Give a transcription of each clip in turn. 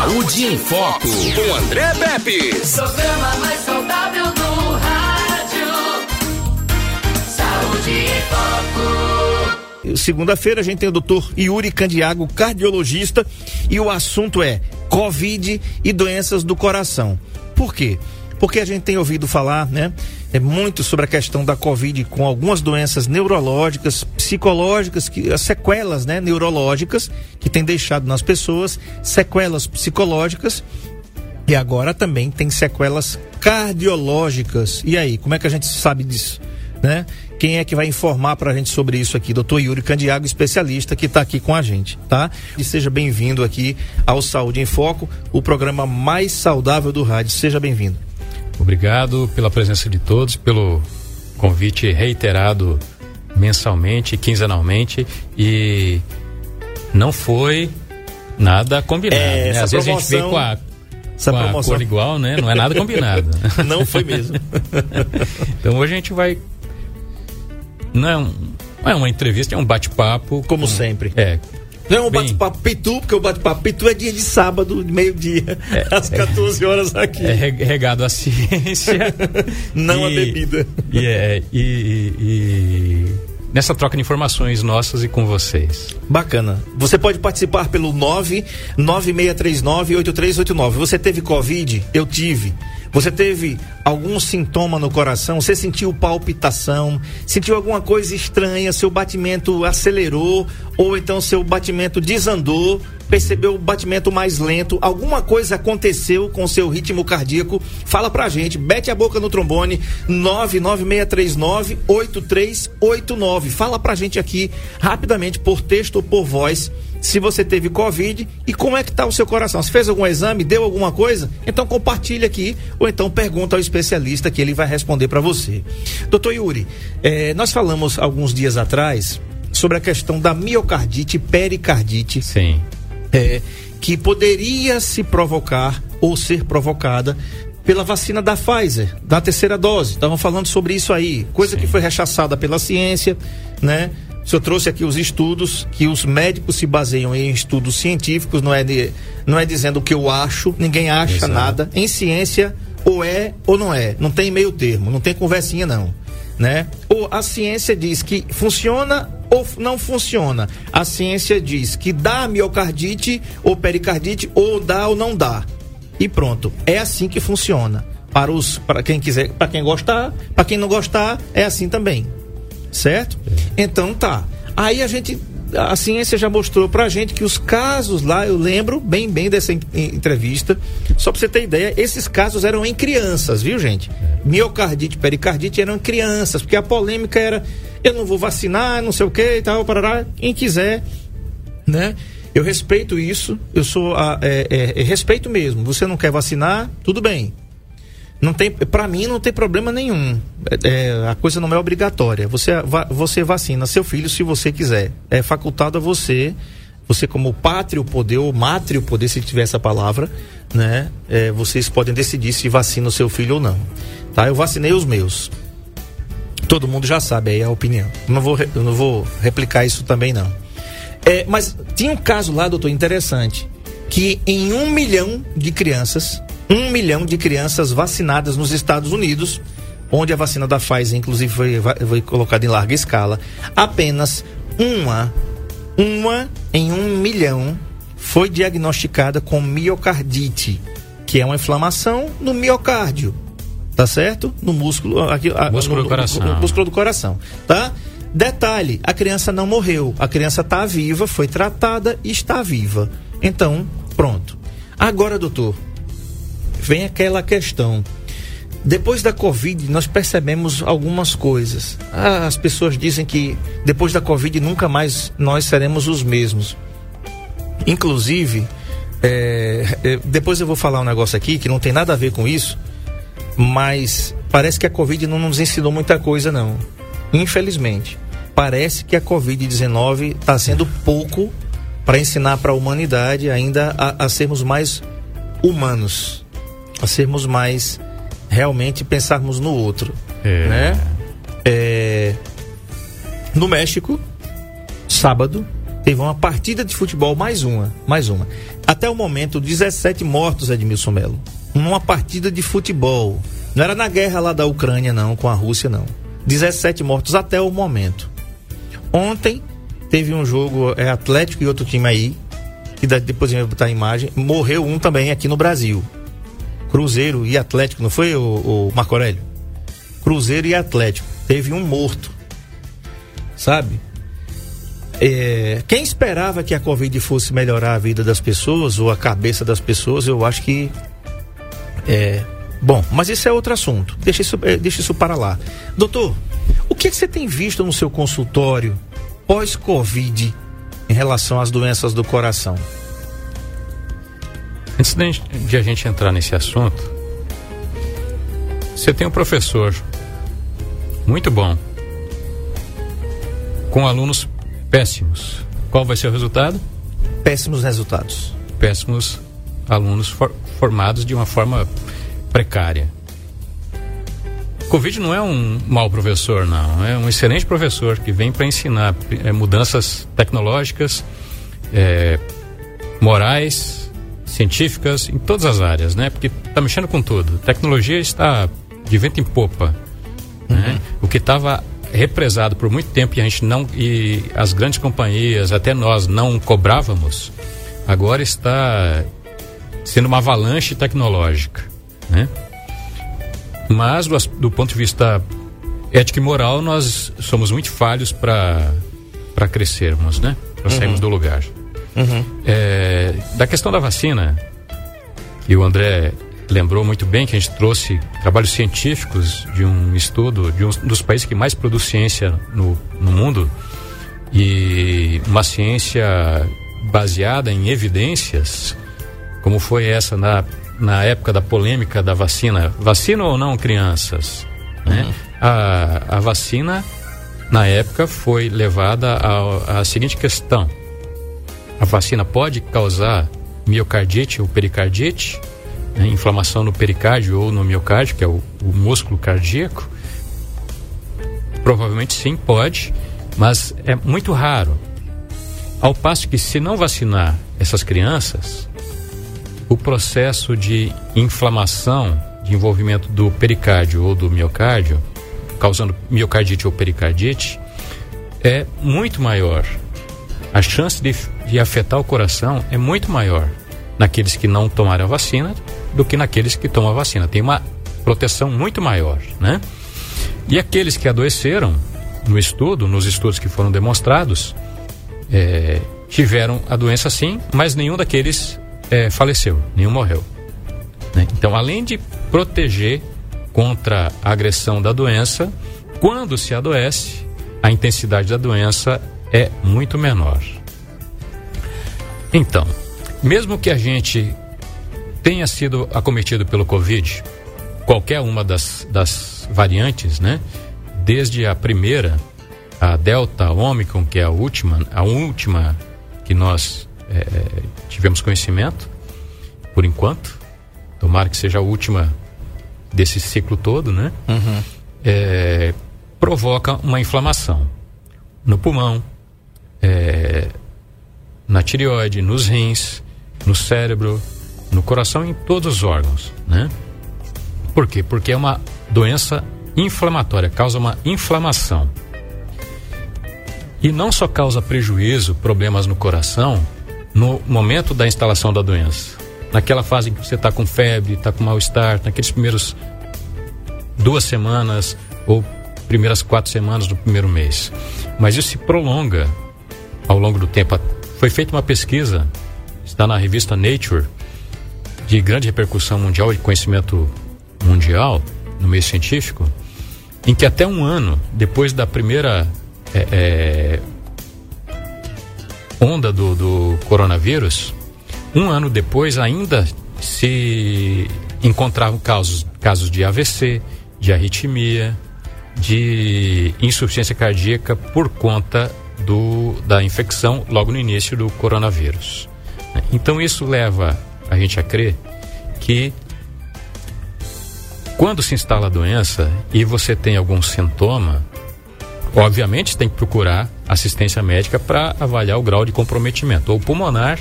Saúde em Foco, com André Pepe. Programa mais saudável do rádio. Saúde em Foco. Segunda-feira a gente tem o doutor Yuri Candiago, cardiologista, e o assunto é Covid e doenças do coração. Por quê? Porque a gente tem ouvido falar, né? É muito sobre a questão da Covid com algumas doenças neurológicas, psicológicas, que, as sequelas, né, neurológicas que tem deixado nas pessoas, sequelas psicológicas e agora também tem sequelas cardiológicas. E aí, como é que a gente sabe disso? Né? Quem é que vai informar para a gente sobre isso aqui? Doutor Yuri Candiago, especialista que está aqui com a gente, tá? E seja bem-vindo aqui ao Saúde em Foco, o programa mais saudável do rádio. Seja bem-vindo. Obrigado pela presença de todos, pelo convite reiterado mensalmente, quinzenalmente e não foi nada combinado. É, né? Às vezes a gente vem com a, essa com a promoção- cor igual, né? Não é nada combinado. Não foi mesmo. então hoje a gente vai. Não é, um- não é uma entrevista, é um bate-papo. Como com- sempre. É. Não é um bate-papo pitu, porque o bate-papo pitu é dia de sábado, meio-dia, às 14 horas aqui. É re- regado à ciência. Não a E- bebida. E, é, e, e- e nessa troca de informações nossas e com vocês. Bacana. Você pode participar pelo 996398389. Você teve Covid? Eu tive. Você teve algum sintoma no coração? Você sentiu palpitação? Sentiu alguma coisa estranha? Seu batimento acelerou? Ou então seu batimento desandou? Percebeu o batimento mais lento? Alguma coisa aconteceu com seu ritmo cardíaco? Fala pra gente. Bete a boca no trombone. 996398389. Fala pra gente aqui rapidamente por texto ou por voz se você teve Covid e como é que tá o seu coração. Se fez algum exame, deu alguma coisa? Então compartilha aqui ou então pergunta ao especialista que ele vai responder para você. Doutor Yuri, eh, nós falamos alguns dias atrás sobre a questão da miocardite e pericardite Sim. é, que poderia se provocar ou ser provocada pela vacina da Pfizer, da terceira dose. Estavam falando sobre isso aí, coisa Sim. que foi rechaçada pela ciência, né? O senhor trouxe aqui os estudos, que os médicos se baseiam em estudos científicos, não é, de, não é dizendo o que eu acho, ninguém acha Exato. nada. Em ciência, ou é ou não é. Não tem meio termo, não tem conversinha, não. Né? Ou a ciência diz que funciona ou não funciona. A ciência diz que dá miocardite ou pericardite, ou dá ou não dá. E pronto. É assim que funciona. Para os para quem quiser, para quem gostar, para quem não gostar, é assim também. Certo? Então tá. Aí a gente a ciência já mostrou pra gente que os casos lá, eu lembro bem bem dessa en- en- entrevista, só pra você ter ideia, esses casos eram em crianças, viu, gente? Miocardite, pericardite eram em crianças, porque a polêmica era eu não vou vacinar, não sei o que e tal, parará, quem quiser, né? Eu respeito isso, eu sou a, é, é, é respeito mesmo. Você não quer vacinar, tudo bem. Não tem, para mim não tem problema nenhum. É, é, a coisa não é obrigatória. Você, va- você vacina seu filho se você quiser. É facultado a você, você como pátrio poder ou mátrio poder, se tiver essa palavra, né? É, vocês podem decidir se vacina o seu filho ou não. Tá? Eu vacinei os meus. Todo mundo já sabe aí a opinião. Não vou, eu não vou replicar isso também não. É, mas tinha um caso lá, doutor, interessante, que em um milhão de crianças, um milhão de crianças vacinadas nos Estados Unidos, onde a vacina da Pfizer, inclusive, foi, foi colocada em larga escala, apenas uma, uma em um milhão foi diagnosticada com miocardite, que é uma inflamação no miocárdio, tá certo? No músculo, aqui, Músculo no- do coração. no- no músculo do coração, tá? Detalhe, a criança não morreu, a criança está viva, foi tratada e está viva. Então, pronto. Agora, doutor, vem aquela questão. Depois da Covid, nós percebemos algumas coisas. Ah, as pessoas dizem que depois da Covid nunca mais nós seremos os mesmos. Inclusive, é, é, depois eu vou falar um negócio aqui que não tem nada a ver com isso, mas parece que a Covid não nos ensinou muita coisa, não. Infelizmente. Parece que a Covid-19 está sendo pouco para ensinar para a humanidade ainda a, a sermos mais humanos, a sermos mais realmente pensarmos no outro, É. né? É, no México, sábado, teve uma partida de futebol, mais uma, mais uma. Até o momento, 17 mortos, Edmilson Melo. Numa partida de futebol. Não era na guerra lá da Ucrânia, não, com a Rússia, não. 17 mortos até o momento. Ontem teve um jogo, é Atlético e outro time aí, que depois gente vai botar a imagem. Morreu um também aqui no Brasil. Cruzeiro e Atlético, não foi o, o Marco Aurélio? Cruzeiro e Atlético. Teve um morto. Sabe? É, quem esperava que a Covid fosse melhorar a vida das pessoas ou a cabeça das pessoas, eu acho que. É, bom, mas isso é outro assunto. Deixa isso, é, deixa isso para lá. Doutor, o que, é que você tem visto no seu consultório pós-Covid em relação às doenças do coração? Antes de a gente entrar nesse assunto, você tem um professor muito bom, com alunos péssimos. Qual vai ser o resultado? Péssimos resultados. Péssimos alunos for, formados de uma forma precária. Covid não é um mau professor, não. É um excelente professor que vem para ensinar é, mudanças tecnológicas, é, morais, científicas, em todas as áreas, né? Porque está mexendo com tudo. Tecnologia está de vento em popa. Né? Uhum. Né? O que estava represado por muito tempo e a gente não e as grandes companhias, até nós não cobrávamos, agora está sendo uma avalanche tecnológica, né? Mas do, do ponto de vista ético e moral, nós somos muito falhos para para crescermos, né? Para sairmos uhum. do lugar. Uhum. É, da questão da vacina, que o André lembrou muito bem que a gente trouxe trabalhos científicos de um estudo de um dos países que mais produz ciência no, no mundo e uma ciência baseada em evidências, como foi essa na, na época da polêmica da vacina, vacina ou não crianças, né? Uhum. A, a vacina na época foi levada à seguinte questão: a vacina pode causar miocardite ou pericardite? né, inflamação no pericárdio ou no miocárdio, que é o, o músculo cardíaco? Provavelmente sim, pode, mas é muito raro. Ao passo que, se não vacinar essas crianças, o processo de inflamação, de envolvimento do pericárdio ou do miocárdio, causando miocardite ou pericardite, é muito maior. A chance de, de afetar o coração é muito maior naqueles que não tomaram a vacina do que naqueles que tomam a vacina. Tem uma proteção muito maior, né? E aqueles que adoeceram no estudo, nos estudos que foram demonstrados, é, tiveram a doença sim, mas nenhum daqueles é, faleceu, nenhum morreu. Né? Então, além de proteger contra a agressão da doença, quando se adoece, a intensidade da doença é muito menor. Então, mesmo que a gente tenha sido acometido pelo Covid, qualquer uma das, das variantes, né? Desde a primeira, a Delta, a Omicron, que é a última, a última que nós é, tivemos conhecimento, por enquanto. Tomara que seja a última desse ciclo todo, né? Uhum. É, provoca uma inflamação no pulmão, é, na tireoide, nos rins, no cérebro, no coração em todos os órgãos, né? Por quê? Porque é uma doença inflamatória, causa uma inflamação. E não só causa prejuízo, problemas no coração, no momento da instalação da doença. Naquela fase em que você está com febre, está com mal-estar, naqueles primeiros duas semanas ou primeiras quatro semanas do primeiro mês. Mas isso se prolonga ao longo do tempo. Foi feita uma pesquisa, está na revista Nature, de grande repercussão mundial e conhecimento mundial no meio científico, em que até um ano depois da primeira é, é, onda do, do coronavírus, um ano depois ainda se encontravam casos, casos de AVC, de arritmia, de insuficiência cardíaca por conta do, da infecção logo no início do coronavírus. Então isso leva a gente a crer que quando se instala a doença e você tem algum sintoma, obviamente tem que procurar assistência médica para avaliar o grau de comprometimento, ou pulmonar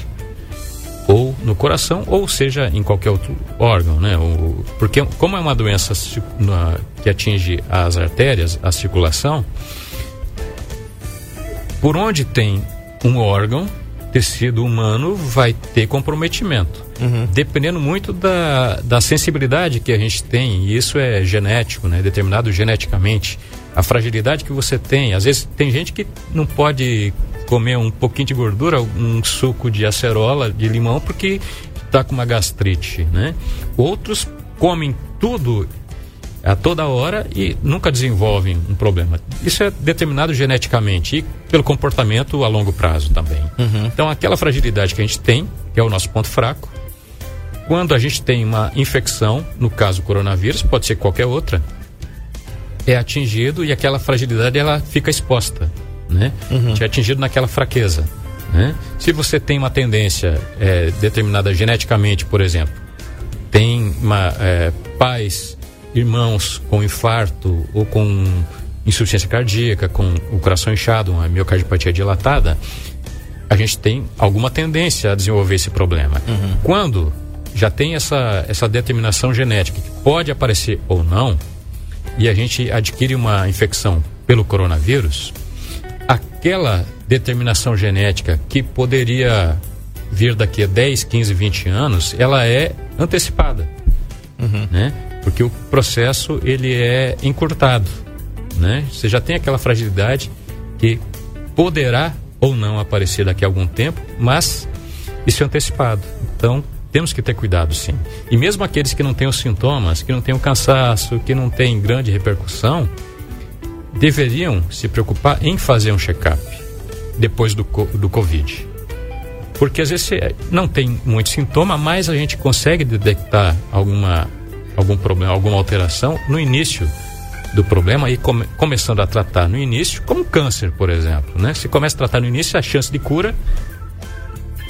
ou no coração ou seja em qualquer outro órgão, né? Porque como é uma doença que atinge as artérias, a circulação, por onde tem um órgão, tecido humano vai ter comprometimento. Uhum. Dependendo muito da, da sensibilidade que a gente tem, e isso é genético, né? Determinado geneticamente. A fragilidade que você tem. Às vezes tem gente que não pode comer um pouquinho de gordura, um suco de acerola, de limão, porque está com uma gastrite, né? Outros comem tudo a toda hora e nunca desenvolvem um problema. Isso é determinado geneticamente e pelo comportamento a longo prazo também. Uhum. Então, aquela fragilidade que a gente tem, que é o nosso ponto fraco, quando a gente tem uma infecção, no caso coronavírus, pode ser qualquer outra, é atingido e aquela fragilidade ela fica exposta, né? Uhum. É atingido naquela fraqueza. Né? Se você tem uma tendência é, determinada geneticamente, por exemplo, tem uma, é, pais irmãos com infarto ou com insuficiência cardíaca, com o coração inchado, uma miocardiopatia dilatada, a gente tem alguma tendência a desenvolver esse problema. Uhum. Quando já tem essa, essa determinação genética que pode aparecer ou não, e a gente adquire uma infecção pelo coronavírus, aquela determinação genética que poderia vir daqui a 10, 15, 20 anos, ela é antecipada. Uhum. Né? Porque o processo ele é encurtado, né? Você já tem aquela fragilidade que poderá ou não aparecer daqui a algum tempo, mas isso é antecipado. Então, temos que ter cuidado sim. E mesmo aqueles que não têm os sintomas, que não têm o cansaço, que não têm grande repercussão, deveriam se preocupar em fazer um check-up depois do, do Covid. Porque às vezes não tem muito sintoma, mas a gente consegue detectar alguma algum problema, alguma alteração no início do problema e come, começando a tratar no início, como câncer, por exemplo, né? Se começa a tratar no início, a chance de cura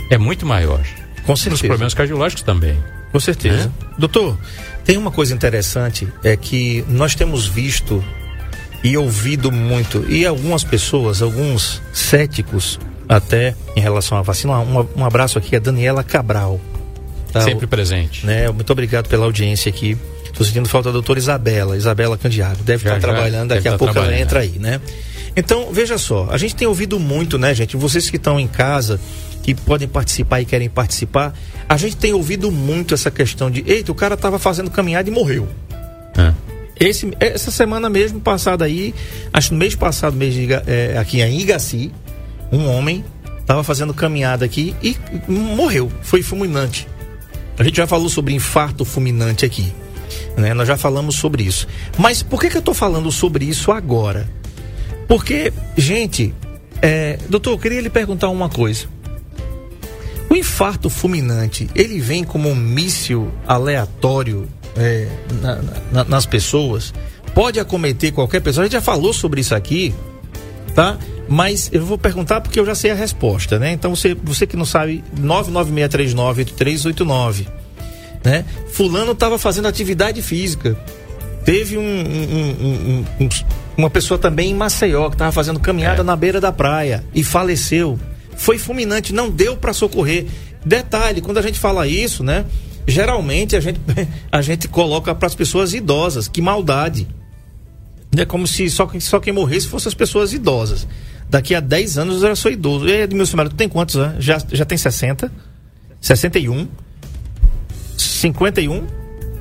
é muito maior. Com certeza. Os problemas cardiológicos também. Com certeza. Né? Doutor, tem uma coisa interessante, é que nós temos visto e ouvido muito, e algumas pessoas, alguns céticos até em relação à vacina. Um, um abraço aqui a Daniela Cabral. Tá, Sempre presente. Né, muito obrigado pela audiência aqui. Estou sentindo falta da doutora Isabela, Isabela Candiago. Deve já, estar já, trabalhando, daqui a pouco ela entra aí, né? Então, veja só, a gente tem ouvido muito, né, gente? Vocês que estão em casa, que podem participar e querem participar, a gente tem ouvido muito essa questão de, eita, o cara estava fazendo caminhada e morreu. É. Esse, essa semana mesmo, passada aí, acho que no mês passado, mês de, é, aqui em Igaci, um homem estava fazendo caminhada aqui e morreu, foi fulminante. A gente já falou sobre infarto fulminante aqui. Né? Nós já falamos sobre isso. Mas por que, que eu estou falando sobre isso agora? Porque, gente, é, doutor, eu queria lhe perguntar uma coisa. O infarto fulminante, ele vem como um míssil aleatório é, na, na, nas pessoas? Pode acometer qualquer pessoa? A gente já falou sobre isso aqui, tá? Mas eu vou perguntar porque eu já sei a resposta, né? Então você, você que não sabe, 996398389, né? Fulano estava fazendo atividade física. Teve um, um, um, uma pessoa também em Maceió que estava fazendo caminhada é. na beira da praia e faleceu. Foi fulminante, não deu para socorrer. Detalhe, quando a gente fala isso, né? Geralmente a gente, a gente coloca para as pessoas idosas. Que maldade. É como se só, só quem morresse fossem as pessoas idosas. Daqui a 10 anos eu já sou idoso. E Edmilson Melo, tu tem quantos anos? Já, já tem 60? 61? 51?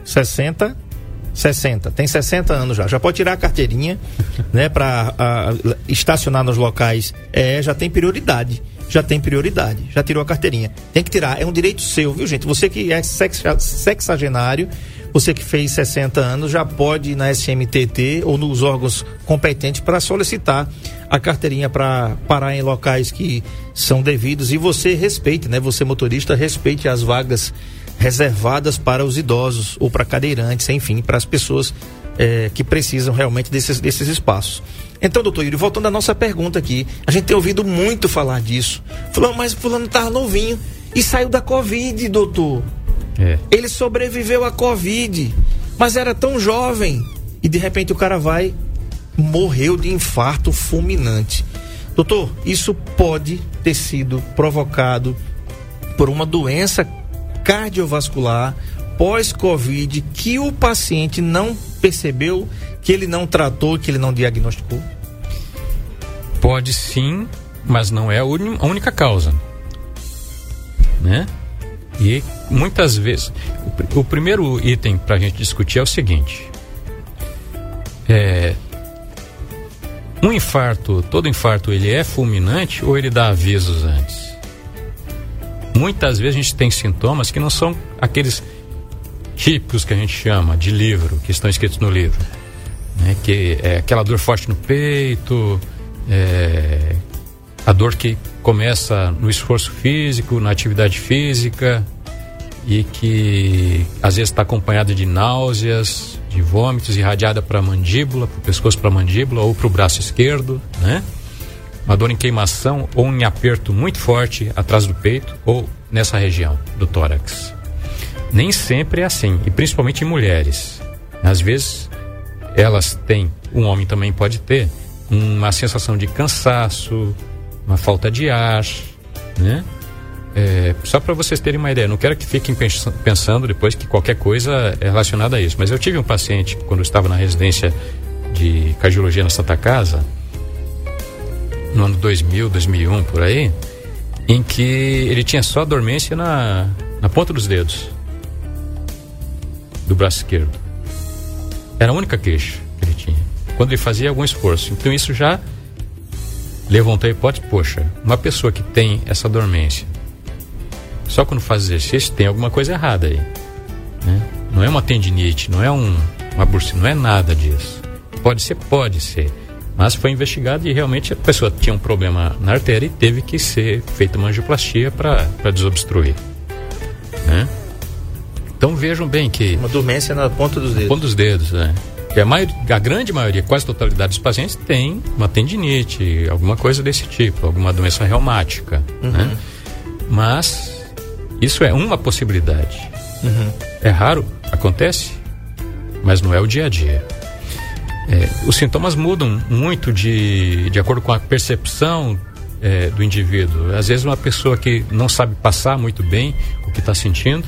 60? 60. Tem 60 anos já. Já pode tirar a carteirinha, né? Para estacionar nos locais. É, já tem prioridade. Já tem prioridade. Já tirou a carteirinha. Tem que tirar. É um direito seu, viu, gente? Você que é sexagenário você que fez 60 anos já pode ir na SMTT ou nos órgãos competentes para solicitar a carteirinha para parar em locais que são devidos e você respeite, né? Você motorista respeite as vagas reservadas para os idosos ou para cadeirantes, enfim, para as pessoas é, que precisam realmente desses, desses espaços. Então, doutor Yuri, voltando à nossa pergunta aqui, a gente tem ouvido muito falar disso. Falando, mas fulano estava novinho e saiu da Covid, doutor. É. Ele sobreviveu à Covid, mas era tão jovem. E de repente o cara vai, morreu de infarto fulminante. Doutor, isso pode ter sido provocado por uma doença cardiovascular pós-Covid que o paciente não percebeu, que ele não tratou, que ele não diagnosticou? Pode sim, mas não é a única causa. Né? E muitas vezes. O, o primeiro item para a gente discutir é o seguinte: é, um infarto, todo infarto, ele é fulminante ou ele dá avisos antes? Muitas vezes a gente tem sintomas que não são aqueles típicos que a gente chama de livro, que estão escritos no livro. Né? Que é aquela dor forte no peito, é, a dor que começa no esforço físico, na atividade física e que às vezes está acompanhada de náuseas, de vômitos, irradiada para a mandíbula, para o pescoço para a mandíbula ou para o braço esquerdo, né? Uma dor em queimação ou em aperto muito forte atrás do peito ou nessa região do tórax. Nem sempre é assim, e principalmente em mulheres. Às vezes elas têm, um homem também pode ter, uma sensação de cansaço, uma falta de ar, né? É, só para vocês terem uma ideia, não quero que fiquem pensando depois que qualquer coisa é relacionada a isso, mas eu tive um paciente quando eu estava na residência de cardiologia na Santa Casa, no ano 2000, 2001, por aí, em que ele tinha só dormência na, na ponta dos dedos do braço esquerdo. Era a única queixa que ele tinha. Quando ele fazia algum esforço. Então isso já levantou a hipótese, poxa, uma pessoa que tem essa dormência só quando faz exercício tem alguma coisa errada aí. Né? Não é uma tendinite, não é um, uma bursite, não é nada disso. Pode ser, pode ser. Mas foi investigado e realmente a pessoa tinha um problema na artéria e teve que ser feita uma angioplastia para desobstruir. Né? Então vejam bem que. Uma dormência na ponta dos dedos. Ponta dos dedos, né? Que a, maioria, a grande maioria, quase a totalidade dos pacientes tem uma tendinite, alguma coisa desse tipo, alguma doença reumática. Uhum. Né? Mas isso é uma possibilidade. Uhum. É raro, acontece, mas não é o dia a dia. É, os sintomas mudam muito de, de acordo com a percepção é, do indivíduo. Às vezes, uma pessoa que não sabe passar muito bem o que está sentindo,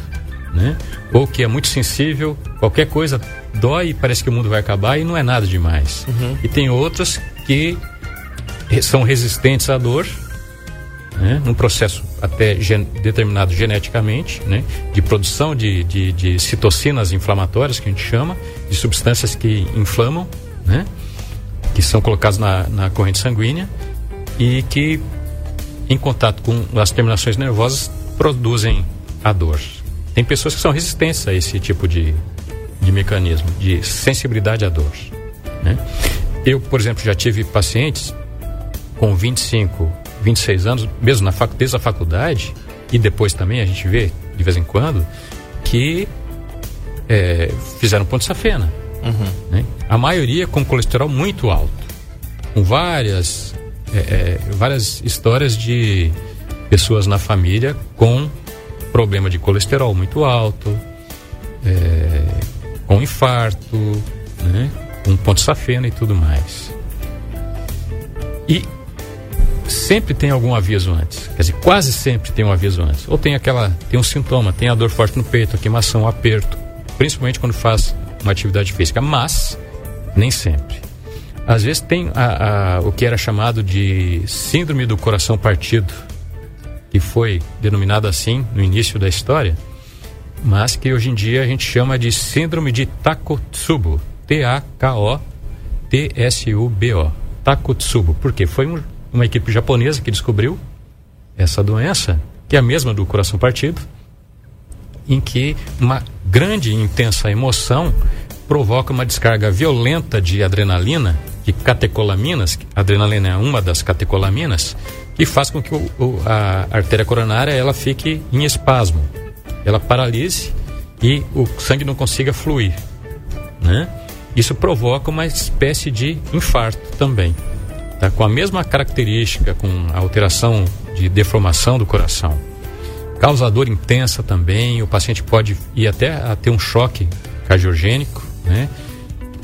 né? ou que é muito sensível, qualquer coisa dói e parece que o mundo vai acabar e não é nada demais. Uhum. E tem outras que são resistentes à dor né, num processo até gen determinado geneticamente, né, de produção de, de, de, citocinas inflamatórias, que a gente chama, de substâncias que inflamam, né, que são colocadas na, na corrente sanguínea e que, em contato com as terminações nervosas, produzem a dor. Tem pessoas que são resistentes a esse tipo de, de mecanismo, de sensibilidade à dor. Né? Eu, por exemplo, já tive pacientes com 25 26 anos, mesmo na fac, desde a faculdade, e depois também a gente vê, de vez em quando, que é, fizeram ponte safena. Uhum. Né? A maioria com colesterol muito alto. Com várias, é, é, várias histórias de pessoas na família com problema de colesterol muito alto, é, com infarto, né? com ponte safena e tudo mais. E sempre tem algum aviso antes. Quer dizer, quase sempre tem um aviso antes. Ou tem aquela, tem um sintoma, tem a dor forte no peito, a queimação, o aperto, principalmente quando faz uma atividade física, mas nem sempre. Às vezes tem a, a, o que era chamado de síndrome do coração partido, que foi denominado assim no início da história, mas que hoje em dia a gente chama de síndrome de Takotsubo, T-A-K-O-T-S-U-B-O, Takotsubo, porque foi um uma equipe japonesa que descobriu essa doença, que é a mesma do coração partido, em que uma grande e intensa emoção provoca uma descarga violenta de adrenalina, de catecolaminas, adrenalina é uma das catecolaminas, que faz com que o, o, a artéria coronária ela fique em espasmo, ela paralise e o sangue não consiga fluir, né? Isso provoca uma espécie de infarto também tá? com a mesma característica, com a alteração de deformação do coração. Causador intensa também, o paciente pode ir até a ter um choque cardiogênico, né?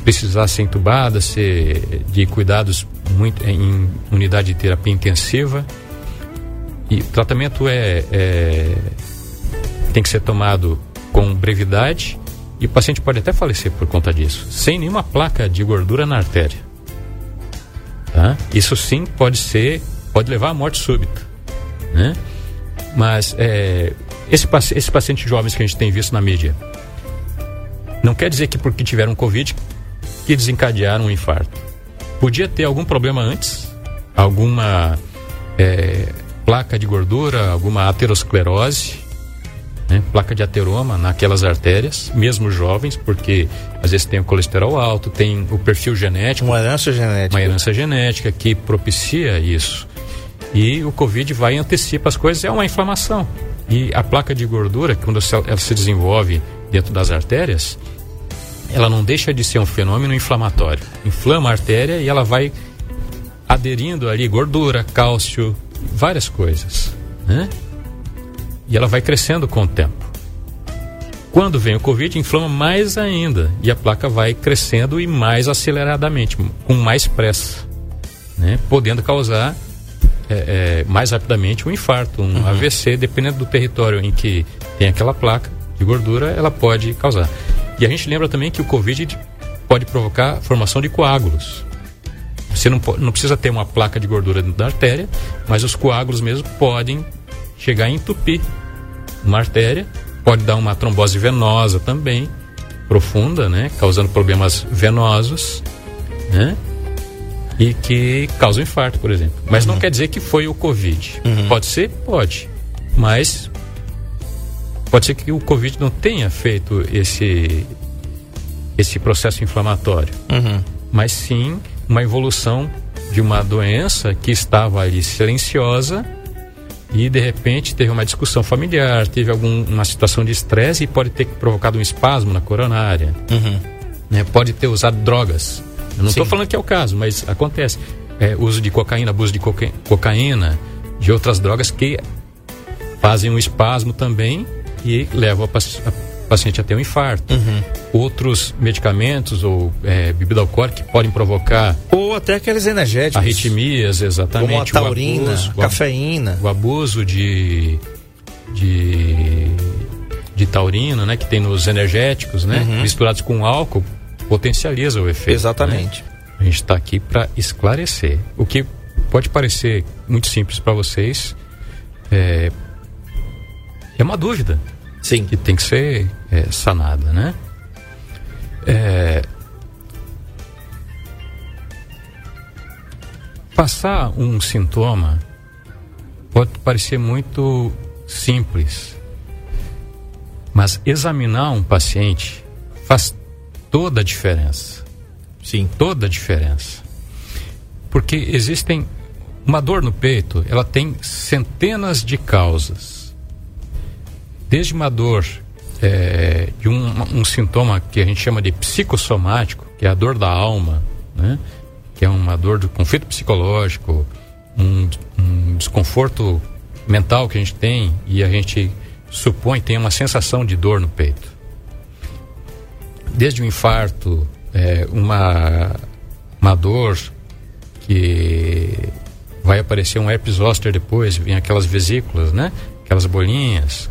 precisar ser entubada, ser de cuidados muito em unidade de terapia intensiva. E o tratamento é, é tem que ser tomado com brevidade e o paciente pode até falecer por conta disso, sem nenhuma placa de gordura na artéria. Tá? Isso sim pode ser, pode levar à morte súbita, né? Mas é, esse, esses pacientes jovens que a gente tem visto na mídia, não quer dizer que porque tiveram Covid que desencadearam um infarto. Podia ter algum problema antes, alguma é, placa de gordura, alguma aterosclerose, né? placa de ateroma naquelas artérias, mesmo jovens, porque às vezes tem o colesterol alto, tem o perfil genético. Uma herança genética. Uma herança genética que propicia isso. E o Covid vai e antecipa as coisas, é uma inflamação. E a placa de gordura, quando ela se desenvolve dentro das artérias, ela não deixa de ser um fenômeno inflamatório. Inflama a artéria e ela vai aderindo ali gordura, cálcio, várias coisas. Né? E ela vai crescendo com o tempo. Quando vem o Covid, inflama mais ainda. E a placa vai crescendo e mais aceleradamente, com mais pressa. Né? Podendo causar é, é, mais rapidamente um infarto, um uhum. AVC, dependendo do território em que tem aquela placa de gordura, ela pode causar. E a gente lembra também que o Covid pode provocar formação de coágulos. Você não, não precisa ter uma placa de gordura dentro da artéria, mas os coágulos mesmo podem chegar a entupir uma artéria, pode dar uma trombose venosa também, profunda, né? Causando problemas venosos, né? E que causa um infarto, por exemplo. Mas uhum. não quer dizer que foi o Covid. Uhum. Pode ser? Pode. Mas pode ser que o Covid não tenha feito esse, esse processo inflamatório. Uhum. Mas sim uma evolução de uma doença que estava ali silenciosa e de repente teve uma discussão familiar, teve alguma situação de estresse e pode ter provocado um espasmo na coronária. Uhum. Né? Pode ter usado drogas. Eu não estou falando que é o caso, mas acontece. É, uso de cocaína, abuso de coca cocaína, de outras drogas que fazem um espasmo também e levam a, a paciente a ter um infarto. Uhum. Outros medicamentos ou é, bebida alcoólica que podem provocar. Ou até aqueles energéticos. Arritmias, exatamente. Como a taurina, abuso, a cafeína. O, abuso de. de de taurina, né, que tem nos energéticos, né, uhum. misturados com álcool, potencializa o efeito. Exatamente. Né? A gente está aqui para esclarecer. O que pode parecer muito simples para vocês é, é uma dúvida. Sim. Que tem que ser é, sanada, né? É, passar um sintoma pode parecer muito simples, mas examinar um paciente faz toda a diferença. Sim. Toda a diferença. Porque existem. Uma dor no peito, ela tem centenas de causas desde uma dor é, de um, um, sintoma que a gente chama de psicossomático, que é a dor da alma, né? que é uma dor do conflito psicológico, um, um desconforto mental que a gente tem e a gente supõe tem uma sensação de dor no peito. Desde um infarto, é, uma, uma dor que vai aparecer um herpes zoster depois, vem aquelas vesículas, né? Aquelas bolinhas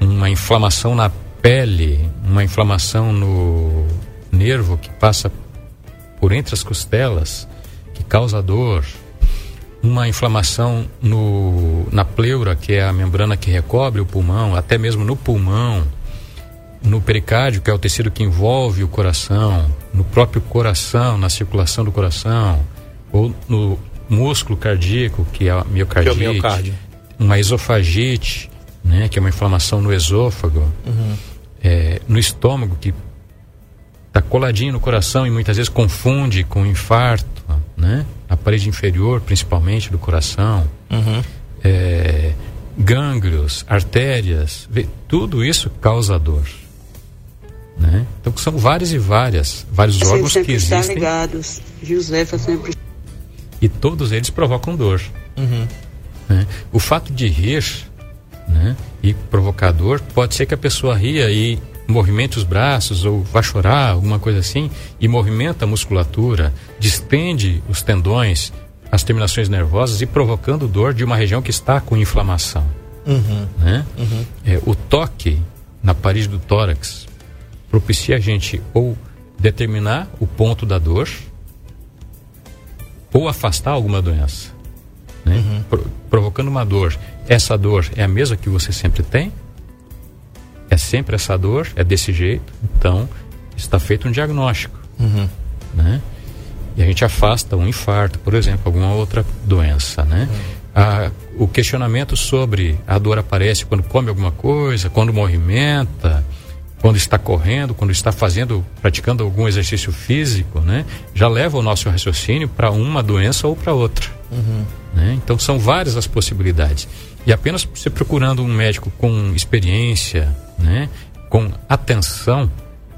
uma inflamação na pele, uma inflamação no nervo que passa por entre as costelas, que causa dor, uma inflamação no, na pleura, que é a membrana que recobre o pulmão, até mesmo no pulmão, no pericárdio, que é o tecido que envolve o coração, no próprio coração, na circulação do coração, ou no músculo cardíaco, que é a miocardite, é o miocárdio. uma esofagite, né, que é uma inflamação no esôfago, uhum. é, no estômago, que está coladinho no coração e muitas vezes confunde com infarto, né? A parede inferior, principalmente, do coração. Uhum. É, gânglios, artérias, tudo isso causa dor. Né? Então são várias e várias, vários órgãos que existem. Ligados. Josefa sempre. E todos eles provocam dor. Uhum. Né? O fato de rir né? e provocador, pode ser que a pessoa ria e movimente os braços ou vá chorar, alguma coisa assim, e movimenta a musculatura, distende os tendões, as terminações nervosas e provocando dor de uma região que está com inflamação. Né? É, o toque na parede do tórax propicia a gente ou determinar o ponto da dor ou afastar alguma doença, né? Pro- provocando uma dor. Essa dor é a mesma que você sempre tem? É sempre essa dor? É desse jeito? Então, está feito um diagnóstico, né? E a gente afasta um infarto, por exemplo, alguma outra doença, né? Ah, o questionamento sobre a dor aparece quando come alguma coisa, quando movimenta, quando está correndo, quando está fazendo, praticando algum exercício físico, né? Já leva o nosso raciocínio para uma doença ou para outra. né? Então são várias as possibilidades. E apenas você procurando um médico com experiência, né? com atenção,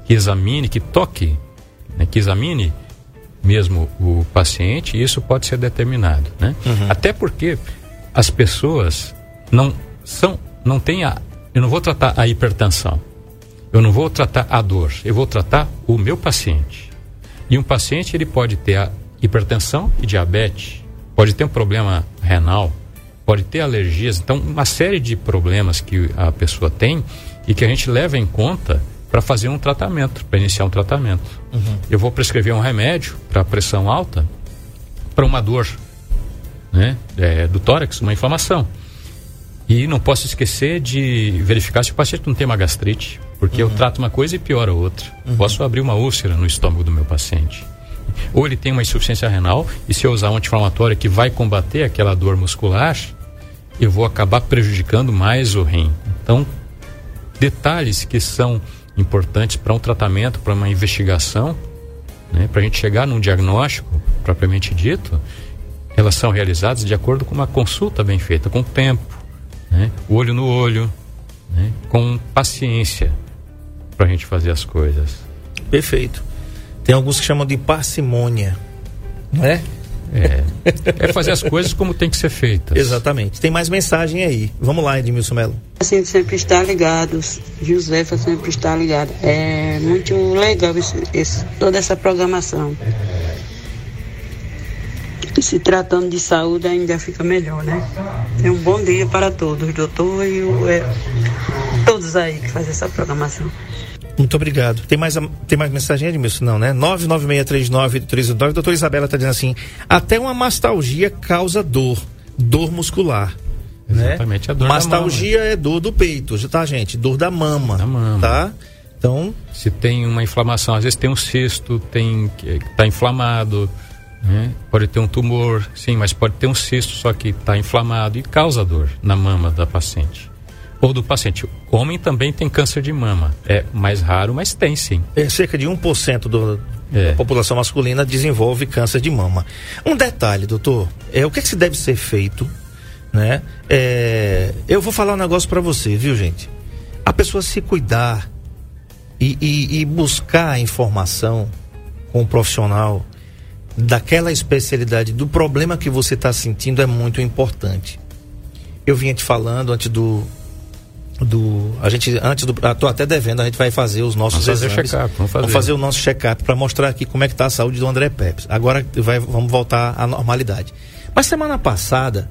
que examine, que toque, né? que examine mesmo o paciente, isso pode ser determinado, né? Até porque as pessoas não são, não têm a, eu não vou tratar a hipertensão, eu não vou tratar a dor, eu vou tratar o meu paciente. E um paciente ele pode ter hipertensão e diabetes, pode ter um problema renal, pode ter alergias, então uma série de problemas que a pessoa tem e que a gente leva em conta para fazer um tratamento, para iniciar um tratamento. Eu vou prescrever um remédio para pressão alta, para uma dor né, é, do tórax, uma inflamação. E não posso esquecer de verificar se o paciente não tem uma gastrite, porque eu trato uma coisa e piora outra. Posso abrir uma úlcera no estômago do meu paciente. Ou ele tem uma insuficiência renal, e se eu usar um anti-inflamatório que vai combater aquela dor muscular, eu vou acabar prejudicando mais o rim. Então, detalhes que são importantes para um tratamento, para uma investigação, né, para a gente chegar num diagnóstico propriamente dito, elas são realizadas de acordo com uma consulta bem feita, com tempo, né, olho no olho, né, com paciência para a gente fazer as coisas. Perfeito. Tem alguns que chamam de parcimônia. Não é? É, é fazer as coisas como tem que ser feitas. Exatamente. Tem mais mensagem aí. Vamos lá, Edmilson Melo. Assim, sempre está ligado, Josefa sempre está ligado. É muito legal esse, esse- toda essa programação. E se tratando de saúde ainda fica melhor, né? É um bom dia para todos, doutor e o, é, todos aí que fazem essa programação. Muito obrigado. Tem mais, tem mais mensagem, Edmilson? Não, né? 99639-319. Doutora Isabela está dizendo assim: até uma mastalgia causa dor, dor muscular. né? Exatamente, a dor da Mastalgia é dor do peito, tá, gente? Dor da mama. Da mama. Tá? Então, Se tem uma inflamação, às vezes tem um cisto, tem está inflamado, né? pode ter um tumor, sim, mas pode ter um cisto só que está inflamado e causa dor na mama da paciente. Ou do paciente. Homem também tem câncer de mama. É mais raro, mas tem sim. é cerca de 1% do, É. da população masculina desenvolve câncer de mama. Um detalhe, doutor, é o que, que se deve ser feito, né? É, eu vou falar um negócio para você, viu, gente? A pessoa se cuidar e, e- e buscar informação com o profissional daquela especialidade, do problema que você está sentindo é muito importante. Eu vinha te falando antes do do a gente antes do ah, tô até devendo a gente vai fazer os nossos Vamos fazer exames. check-up, vamos fazer. o nosso check-up para mostrar aqui como é que tá a saúde do André Pepes. Agora vai, vamos voltar à normalidade. Mas semana passada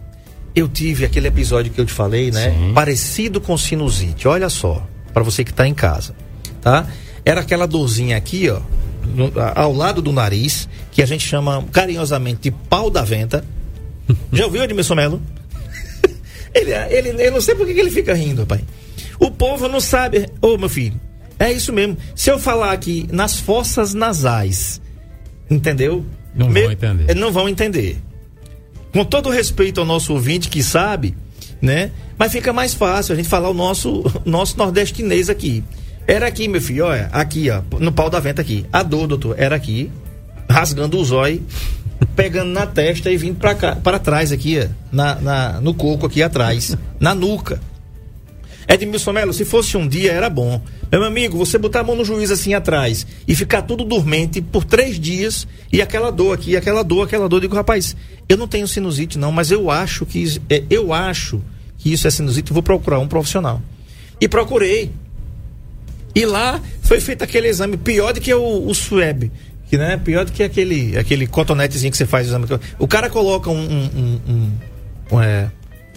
eu tive aquele episódio que eu te falei né? Sim. parecido com sinusite. Olha só para você que está em casa tá? Era aquela dorzinha aqui ó no- ao lado do nariz que a gente chama carinhosamente de pau da venta. Já ouviu Edmilson Melo? Ele, ele, eu não sei por que que ele fica rindo, pai. O povo não sabe. Ô, meu filho, é isso mesmo. Se eu falar aqui nas fossas nasais, entendeu? Não vão entender. eh, Não vão entender. Com todo respeito ao nosso ouvinte que sabe, né? Mas fica mais fácil a gente falar o nosso, nosso nordestinês aqui. Era aqui, meu filho, olha, aqui, ó, no pau da venta aqui. A dor, doutor, era aqui, rasgando o zóio, pegando na testa e vindo pra cá, para trás aqui, ó, na, na, no coco aqui atrás, na nuca. Edmilson Melo, se fosse um dia era bom. Meu amigo, você botar a mão no juiz assim atrás e ficar tudo dormente por três dias e aquela dor aqui, aquela dor, aquela dor. Eu digo, rapaz, eu não tenho sinusite não, mas eu acho que é, eu acho que isso é sinusite. Vou procurar um profissional. E procurei. E lá foi feito aquele exame pior do que o, o SWAB, que né, pior do que aquele aquele cotonetezinho que você faz o exame. O cara coloca um um, um, um, é,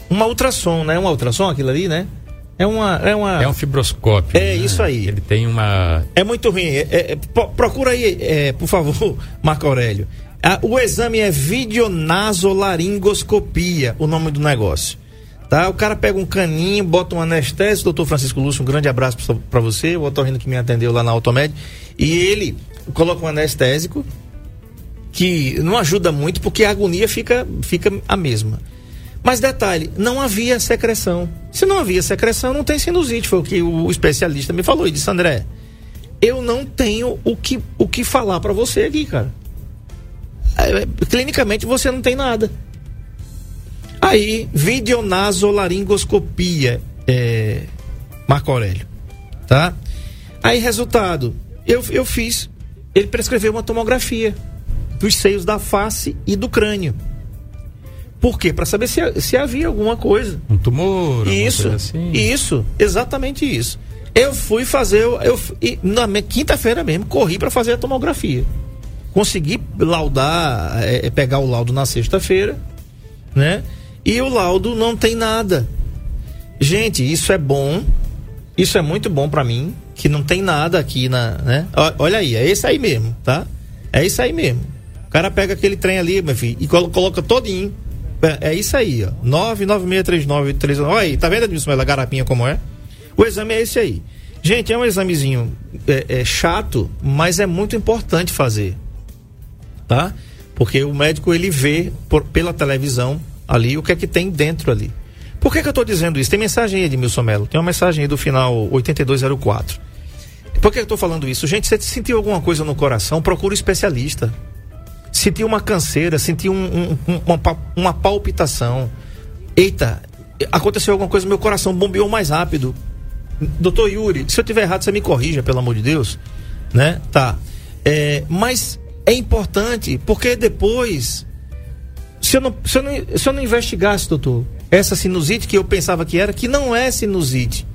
uma ultrassom, né? Um ultrassom aquilo ali, né? É uma. É, uma... É um fibroscópio. É né? isso aí. Ele tem uma. É muito ruim. É, é, pro- procura aí, é, por favor, Marco Aurélio. Ah, o exame é videonasolaringoscopia, o nome do negócio. Tá? O cara pega um caninho, bota um anestésico, doutor Francisco Lúcio, um grande abraço pra- pra você, o otorrino que me atendeu lá na Automed. E ele coloca um anestésico que não ajuda muito porque a agonia fica, fica a mesma. Mas detalhe, não havia secreção. Se não havia secreção, não tem sinusite, foi o que o especialista me falou e disse, André, eu não tenho o que, o que falar pra você aqui, cara. É, clinicamente você não tem nada. Aí, videonasolaringoscopia, é, Marco Aurélio, tá? Aí, resultado, eu, eu fiz, ele prescreveu uma tomografia dos seios da face e do crânio. Por quê? Para saber se, se havia alguma coisa. Um tumor, Isso, coisa assim. isso, exatamente isso. Eu fui fazer, eu, na minha- quinta-feira mesmo, corri para fazer a tomografia. Consegui laudar, é, é, pegar o laudo na sexta-feira, né? E o laudo não tem nada. Gente, isso é bom, isso é muito bom para mim, que não tem nada aqui na, né? Olha aí, é esse aí mesmo, tá? É isso aí mesmo. O cara pega aquele trem ali, meu filho, e colo- coloca todinho. É, isso aí, ó. 99639 Olha aí, tá vendo, Edmilson, a garapinha como é? O exame é esse aí. Gente, é um examezinho é, é chato, mas é muito importante fazer. Tá? Porque o médico ele vê por- pela televisão ali o que é que tem dentro ali. Por que, que eu estou dizendo isso? Tem mensagem aí, Edmilson Melo. Tem uma mensagem aí do final 8204. Por que eu estou falando isso? Gente, você sentiu alguma coisa no coração, procura um especialista. Sentiu uma canseira, sentiu um- um- um- uma, uma palpitação. Eita, aconteceu alguma coisa, meu coração bombeou mais rápido. Doutor Yuri, se eu tiver errado, você me corrija, pelo amor de Deus. Né? Tá. É, mas é importante, porque depois. Se eu, não, se, eu não, se eu não investigasse, doutor, essa sinusite que eu pensava que era, que não é sinusite.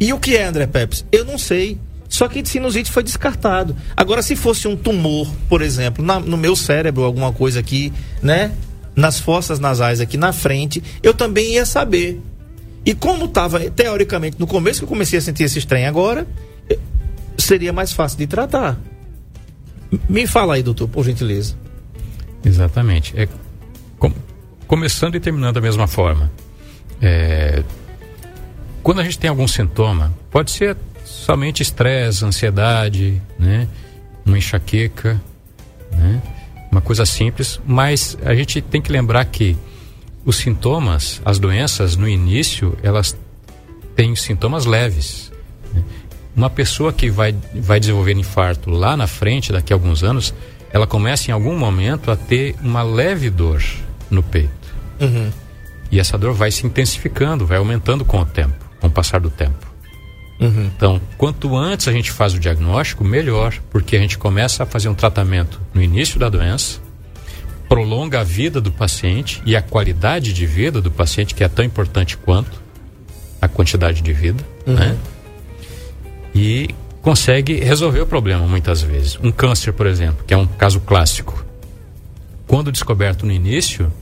E o que é, André Pepes? Eu não sei. Só que sinusite foi descartado. Agora, se fosse um tumor, por exemplo, na- no meu cérebro, alguma coisa aqui, né? Nas fossas nasais aqui na frente, eu também ia saber. E como estava, teoricamente, no começo que eu comecei a sentir esse estranho agora, seria mais fácil de tratar. Me fala aí, doutor, por gentileza. Exatamente. É, com- começando e terminando da mesma forma. É, quando a gente tem algum sintoma, pode ser somente estresse, ansiedade, né? uma enxaqueca, né? uma coisa simples, mas a gente tem que lembrar que os sintomas, as doenças, no início, elas têm sintomas leves. né? Uma pessoa que vai, vai desenvolver infarto lá na frente, daqui a alguns anos, ela começa em algum momento a ter uma leve dor no peito. E essa dor vai se intensificando, vai aumentando com o tempo, com o passar do tempo. Então, quanto antes a gente faz o diagnóstico, melhor, porque a gente começa a fazer um tratamento no início da doença, prolonga a vida do paciente e a qualidade de vida do paciente, que é tão importante quanto a quantidade de vida, né? E consegue resolver o problema muitas vezes. Um câncer, por exemplo, que é um caso clássico. Quando descoberto no início,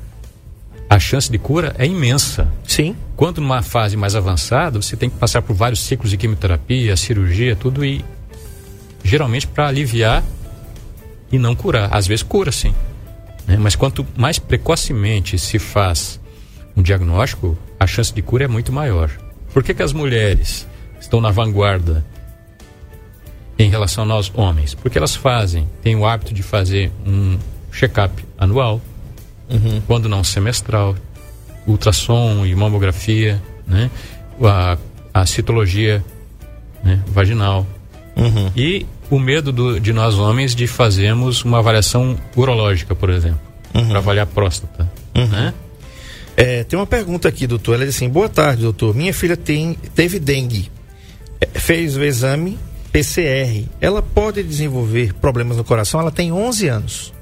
a chance de cura é imensa. Sim. Quando numa fase mais avançada, você tem que passar por vários ciclos de quimioterapia, cirurgia, tudo e geralmente para aliviar e não curar. Às vezes cura sim, né? mas quanto mais precocemente se faz um diagnóstico, a chance de cura é muito maior. Por que, que as mulheres estão na vanguarda em relação a nós homens? Porque elas fazem, têm o hábito de fazer um check-up anual, quando não semestral, ultrassom e mamografia, né? A, a citologia né? vaginal. E o medo do- de nós homens de fazermos uma avaliação urológica, por exemplo, para avaliar a próstata. Né? É, tem uma pergunta aqui, doutor. Ela diz assim: boa tarde, doutor. Minha filha tem, teve dengue. É, fez o exame PCR. Ela pode desenvolver problemas no coração? Ela tem 11 anos.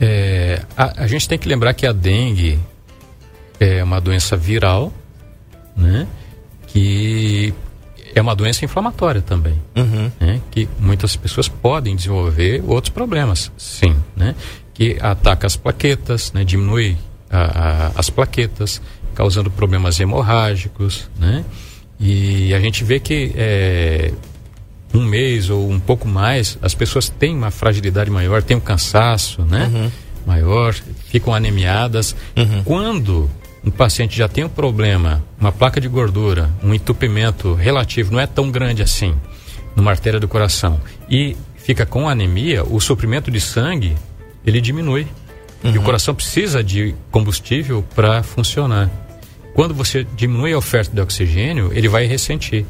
É, a, a gente tem que lembrar que a dengue é uma doença viral, né? Que é uma doença inflamatória também, né? Que muitas pessoas podem desenvolver outros problemas, sim, né? Que ataca as plaquetas, né? Diminui a, a, as plaquetas, causando problemas hemorrágicos, né? E a gente vê que é, um mês ou um pouco mais, as pessoas têm uma fragilidade maior, têm um cansaço, né? Uhum. Maior, ficam anemiadas. Uhum. Quando um paciente já tem um problema, uma placa de gordura, um entupimento relativo, não é tão grande assim, numa artéria do coração, e fica com anemia, o suprimento de sangue, ele diminui. Uhum. E o uhum. coração precisa de combustível para funcionar. Quando você diminui a oferta de oxigênio, ele vai ressentir.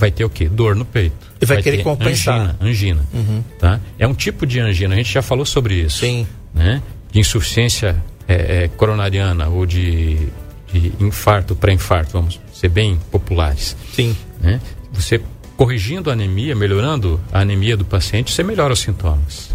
Vai ter o quê? Dor no peito. E vai, vai querer compensar. Angina. angina uhum. tá? É um tipo de angina, a gente já falou sobre isso. Sim. Né? De insuficiência é, é, coronariana ou de, de infarto, pré-infarto, vamos ser bem populares. Sim. Né? Você corrigindo a anemia, melhorando a anemia do paciente, você melhora os sintomas.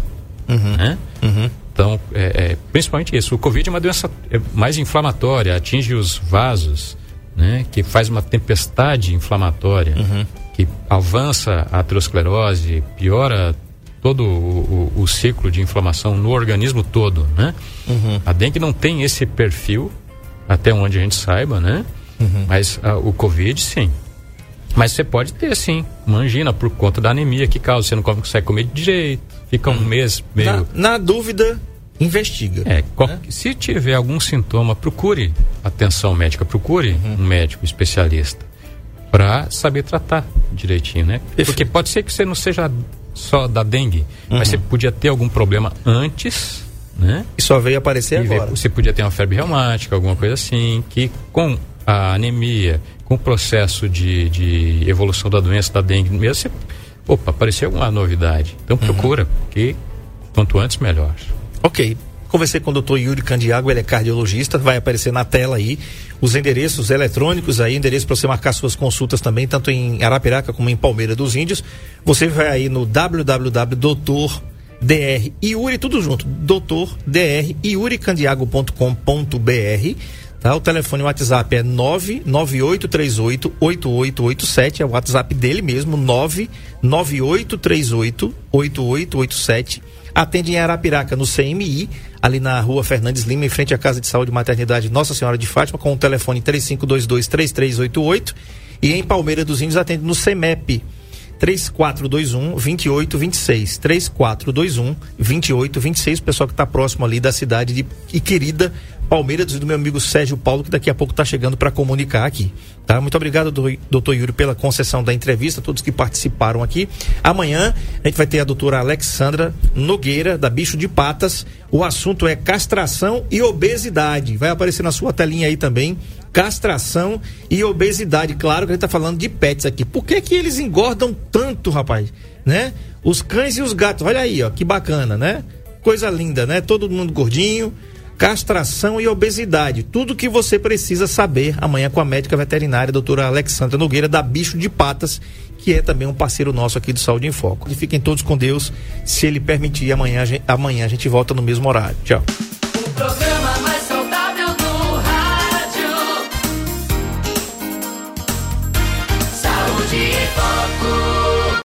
Uhum. Né? Uhum. Então, é, é, principalmente isso. O Covid é uma doença é, mais inflamatória, atinge os vasos, né? Que faz uma tempestade inflamatória, uhum. que avança a aterosclerose, piora todo o, o, o, ciclo de inflamação no organismo todo, né? Uhum. A dengue não tem esse perfil, até onde a gente saiba, né? Uhum. Mas a, o Covid, sim. Mas você pode ter, sim, uma angina por conta da anemia que causa. Você não consegue comer de jeito, fica um uhum. mês meio... Na, na dúvida, investiga. É, qual, né? se tiver algum sintoma, procure atenção médica, procure uhum. um médico especialista para saber tratar direitinho, né? Perfeito. Porque pode ser que você não seja só da dengue, uhum. mas você podia ter algum problema antes, né? E só veio aparecer e agora. Você podia ter uma febre reumática, alguma coisa assim, que com a anemia, com o processo de, de evolução da doença da dengue, mesmo você, opa, apareceu alguma novidade. Então uhum. procura, uhum. porque quanto antes melhor. Ok. Conversei com o doutor Yuri Candiago, ele é cardiologista, vai aparecer na tela aí os endereços eletrônicos aí, endereço para você marcar suas consultas também, tanto em Arapiraca como em Palmeira dos Índios. Você vai aí no www.doutor dr tudo junto, doutor dr iuricandiago.com.br tá? O telefone o WhatsApp é 998388887, é o WhatsApp dele mesmo, 998388887 Atende em Arapiraca, no CMI, ali na rua Fernandes Lima, em frente à Casa de Saúde e Maternidade Nossa Senhora de Fátima, com o telefone 3522-3388. E em Palmeira dos Índios atende no CEMEP, 3421 2826. 3421 2826. O pessoal que está próximo ali da cidade de, e querida Palmeiras do meu amigo Sérgio Paulo, que daqui a pouco está chegando para comunicar aqui. Tá? Muito obrigado, doutor Yuri, pela concessão da entrevista, todos que participaram aqui. Amanhã a gente vai ter a doutora Alexandra Nogueira, da Bicho de Patas. O assunto é castração e obesidade. Vai aparecer na sua telinha aí também. Castração e obesidade. Claro que a gente está falando de pets aqui. Por que, que eles engordam tanto, rapaz? Né? Os cães e os gatos. Olha aí, ó, que bacana, né? Coisa linda, né? Todo mundo gordinho castração e obesidade. Tudo que você precisa saber amanhã com a médica veterinária, doutora Alexandra Nogueira, da Bicho de Patas, que é também um parceiro nosso aqui do Saúde em Foco. E fiquem todos com Deus. Se ele permitir, amanhã, amanhã a gente volta no mesmo horário. Tchau.